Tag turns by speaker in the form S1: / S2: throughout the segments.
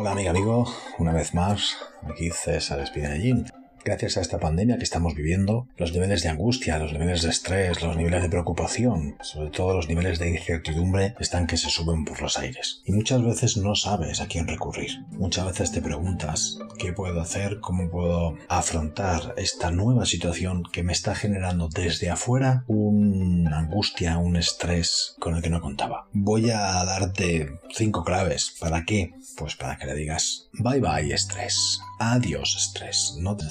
S1: Hola amiga, amigo, una vez más, aquí César Espinallín. Gracias a esta pandemia que estamos viviendo, los niveles de angustia, los niveles de estrés, los niveles de preocupación, sobre todo los niveles de incertidumbre, están que se suben por los aires. Y muchas veces no sabes a quién recurrir. Muchas veces te preguntas, ¿qué puedo hacer? ¿Cómo puedo afrontar esta nueva situación que me está generando desde afuera una angustia, un estrés con el que no contaba? Voy a darte cinco claves. ¿Para qué? Pues para que le digas, bye bye estrés. Adiós estrés. No te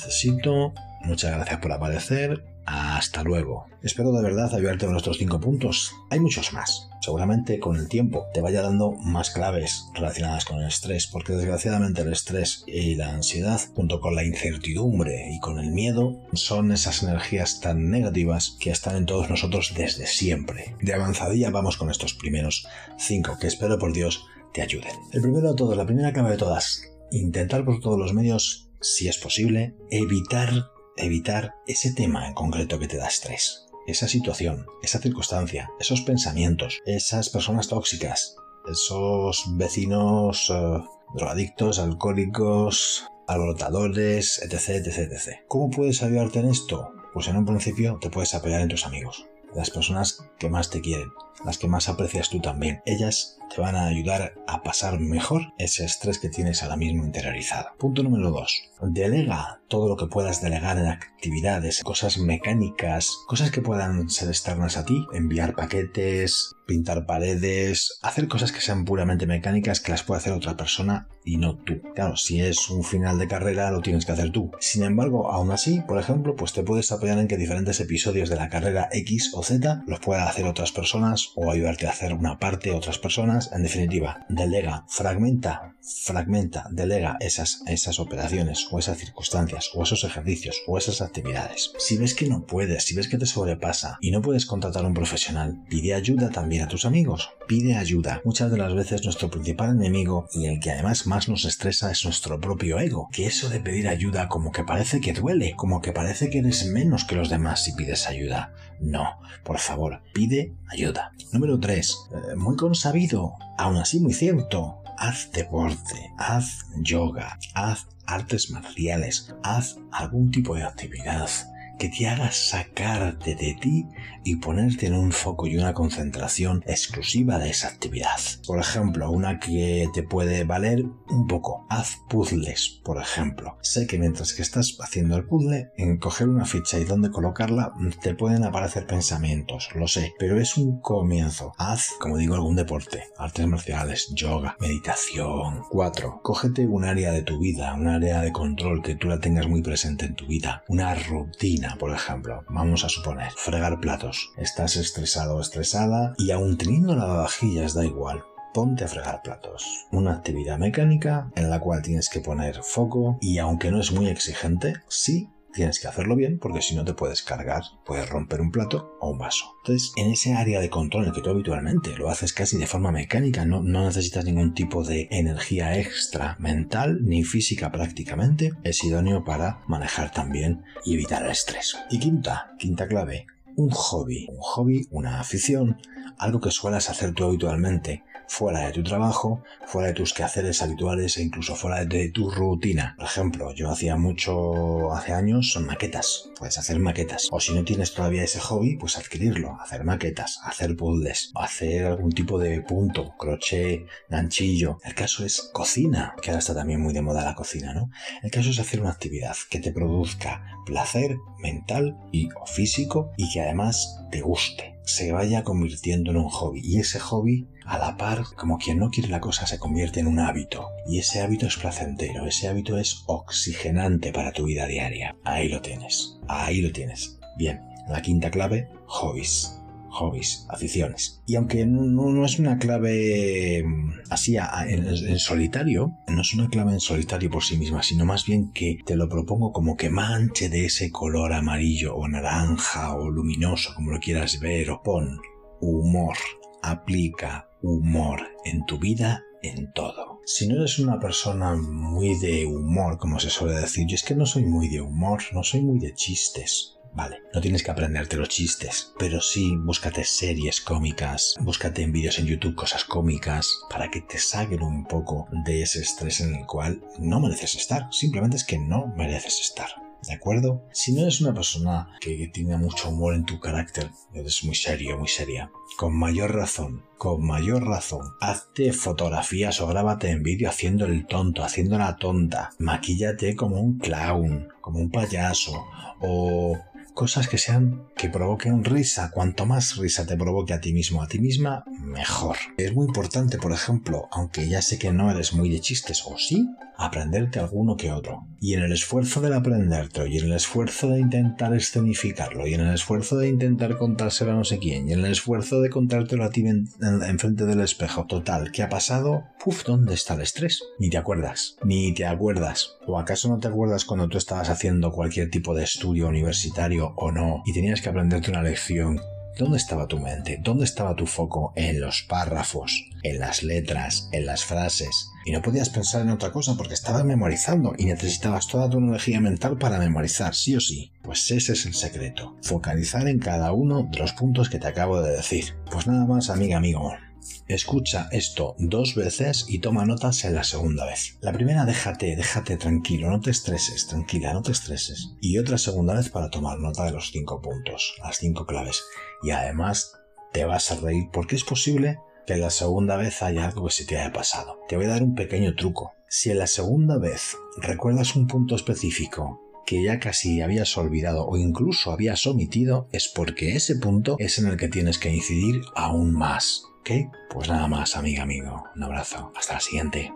S1: Muchas gracias por aparecer. Hasta luego. Espero de verdad ayudarte con estos cinco puntos. Hay muchos más. Seguramente con el tiempo te vaya dando más claves relacionadas con el estrés, porque desgraciadamente el estrés y la ansiedad, junto con la incertidumbre y con el miedo, son esas energías tan negativas que están en todos nosotros desde siempre. De avanzadilla vamos con estos primeros cinco que espero por Dios te ayuden. El primero de todos, la primera clave de todas, intentar por todos los medios si es posible, evitar, evitar ese tema en concreto que te da estrés. Esa situación, esa circunstancia, esos pensamientos, esas personas tóxicas, esos vecinos uh, drogadictos, alcohólicos, alborotadores, etc, etc, etc. ¿Cómo puedes ayudarte en esto? Pues en un principio te puedes apoyar en tus amigos, las personas que más te quieren, las que más aprecias tú también. Ellas te van a ayudar a pasar mejor ese estrés que tienes ahora mismo interiorizado. Punto número 2. Delega todo lo que puedas delegar en actividades, cosas mecánicas, cosas que puedan ser externas a ti, enviar paquetes, pintar paredes, hacer cosas que sean puramente mecánicas que las puede hacer otra persona y no tú. Claro, si es un final de carrera lo tienes que hacer tú. Sin embargo, aún así, por ejemplo, pues te puedes apoyar en que diferentes episodios de la carrera X o Z los puedan hacer otras personas o ayudarte a hacer una parte otras personas. En definitiva, delega, fragmenta, fragmenta, delega esas, esas operaciones o esas circunstancias o esos ejercicios o esas actividades. Si ves que no puedes, si ves que te sobrepasa y no puedes contratar a un profesional, pide ayuda también a tus amigos. Pide ayuda. Muchas de las veces nuestro principal enemigo y el que además más nos estresa es nuestro propio ego. Que eso de pedir ayuda como que parece que duele, como que parece que eres menos que los demás si pides ayuda. No, por favor, pide ayuda. Número 3. Eh, muy consabido, aún así muy cierto. Haz deporte, haz yoga, haz artes marciales, haz algún tipo de actividad que te haga sacarte de ti y ponerte en un foco y una concentración exclusiva de esa actividad. Por ejemplo, una que te puede valer un poco. Haz puzzles, por ejemplo. Sé que mientras que estás haciendo el puzzle, en coger una ficha y dónde colocarla, te pueden aparecer pensamientos, lo sé, pero es un comienzo. Haz, como digo, algún deporte, artes marciales, yoga, meditación. 4. Cógete un área de tu vida, un área de control que tú la tengas muy presente en tu vida, una rutina por ejemplo, vamos a suponer, fregar platos. Estás estresado o estresada y aún teniendo lavavajillas da igual. Ponte a fregar platos. Una actividad mecánica en la cual tienes que poner foco y aunque no es muy exigente, sí tienes que hacerlo bien porque si no te puedes cargar, puedes romper un plato o un vaso. Entonces, en ese área de control en que tú habitualmente lo haces casi de forma mecánica, no, no necesitas ningún tipo de energía extra mental ni física prácticamente, es idóneo para manejar también y evitar el estrés. Y quinta, quinta clave, un hobby. Un hobby, una afición, algo que suelas hacer tú habitualmente fuera de tu trabajo, fuera de tus quehaceres habituales e incluso fuera de tu rutina. Por ejemplo, yo hacía mucho hace años son maquetas. Puedes hacer maquetas. O si no tienes todavía ese hobby, pues adquirirlo. Hacer maquetas, hacer puzzles, hacer algún tipo de punto, crochet, ganchillo. El caso es cocina, que ahora está también muy de moda la cocina, ¿no? El caso es hacer una actividad que te produzca placer mental y o físico y que además te guste se vaya convirtiendo en un hobby y ese hobby a la par como quien no quiere la cosa se convierte en un hábito y ese hábito es placentero, ese hábito es oxigenante para tu vida diaria. Ahí lo tienes, ahí lo tienes. Bien, la quinta clave, hobbies hobbies, aficiones. Y aunque no, es una clave mm, así en, solitario, no es una clave en solitario por sí misma, sino más bien que te lo propongo como que manche de ese color amarillo o naranja o luminoso, como lo quieras ver, o pon humor, aplica humor en tu vida en todo. Si no eres una persona muy de humor, como se suele decir, yo es que no soy muy de humor, no soy muy de chistes, Vale, no tienes que aprenderte los chistes, pero sí búscate series cómicas, búscate en vídeos en YouTube cosas cómicas para que te saquen un poco de ese estrés en el cual no mereces estar. Simplemente es que no mereces estar. ¿De acuerdo? Si no eres una persona que tenga mucho humor en tu carácter, eres muy serio, muy seria, con mayor razón, con mayor razón, hazte fotografías o grábate en vídeo haciendo el tonto, haciendo la tonta, maquíllate como un clown, como un payaso, o cosas que sean que provoquen risa. Cuanto más risa te provoque a ti mismo, a ti misma, mejor. Es muy importante, por ejemplo, aunque ya sé que no eres muy de chistes, o sí, aprenderte alguno que otro. Y en el esfuerzo del aprenderte, y en el esfuerzo de intentar escenificarlo, y en el esfuerzo de intentar contárselo a no sé quién, y en el esfuerzo de contártelo a ti enfrente del espejo, total, ¿qué ha pasado? Puf, ¿dónde está el estrés? Ni te acuerdas, ni te acuerdas. ¿O acaso no te acuerdas cuando tú estabas haciendo cualquier tipo de estudio universitario o no y tenías que aprenderte una lección, ¿dónde estaba tu mente? ¿Dónde estaba tu foco? En los párrafos, en las letras, en las frases. Y no podías pensar en otra cosa porque estabas memorizando y necesitabas toda tu energía mental para memorizar, sí o sí. Pues ese es el secreto. Focalizar en cada uno de los puntos que te acabo de decir. Pues nada más, amiga, amigo. Escucha esto dos veces y toma notas en la segunda vez. La primera déjate, déjate tranquilo, no te estreses, tranquila, no te estreses. Y otra segunda vez para tomar nota de los cinco puntos, las cinco claves. Y además te vas a reír porque es posible que la segunda vez haya algo que se te haya pasado. Te voy a dar un pequeño truco. Si en la segunda vez recuerdas un punto específico que ya casi habías olvidado o incluso habías omitido, es porque ese punto es en el que tienes que incidir aún más. ¿Ok? Pues nada más, amiga, amigo. Un abrazo. Hasta la siguiente.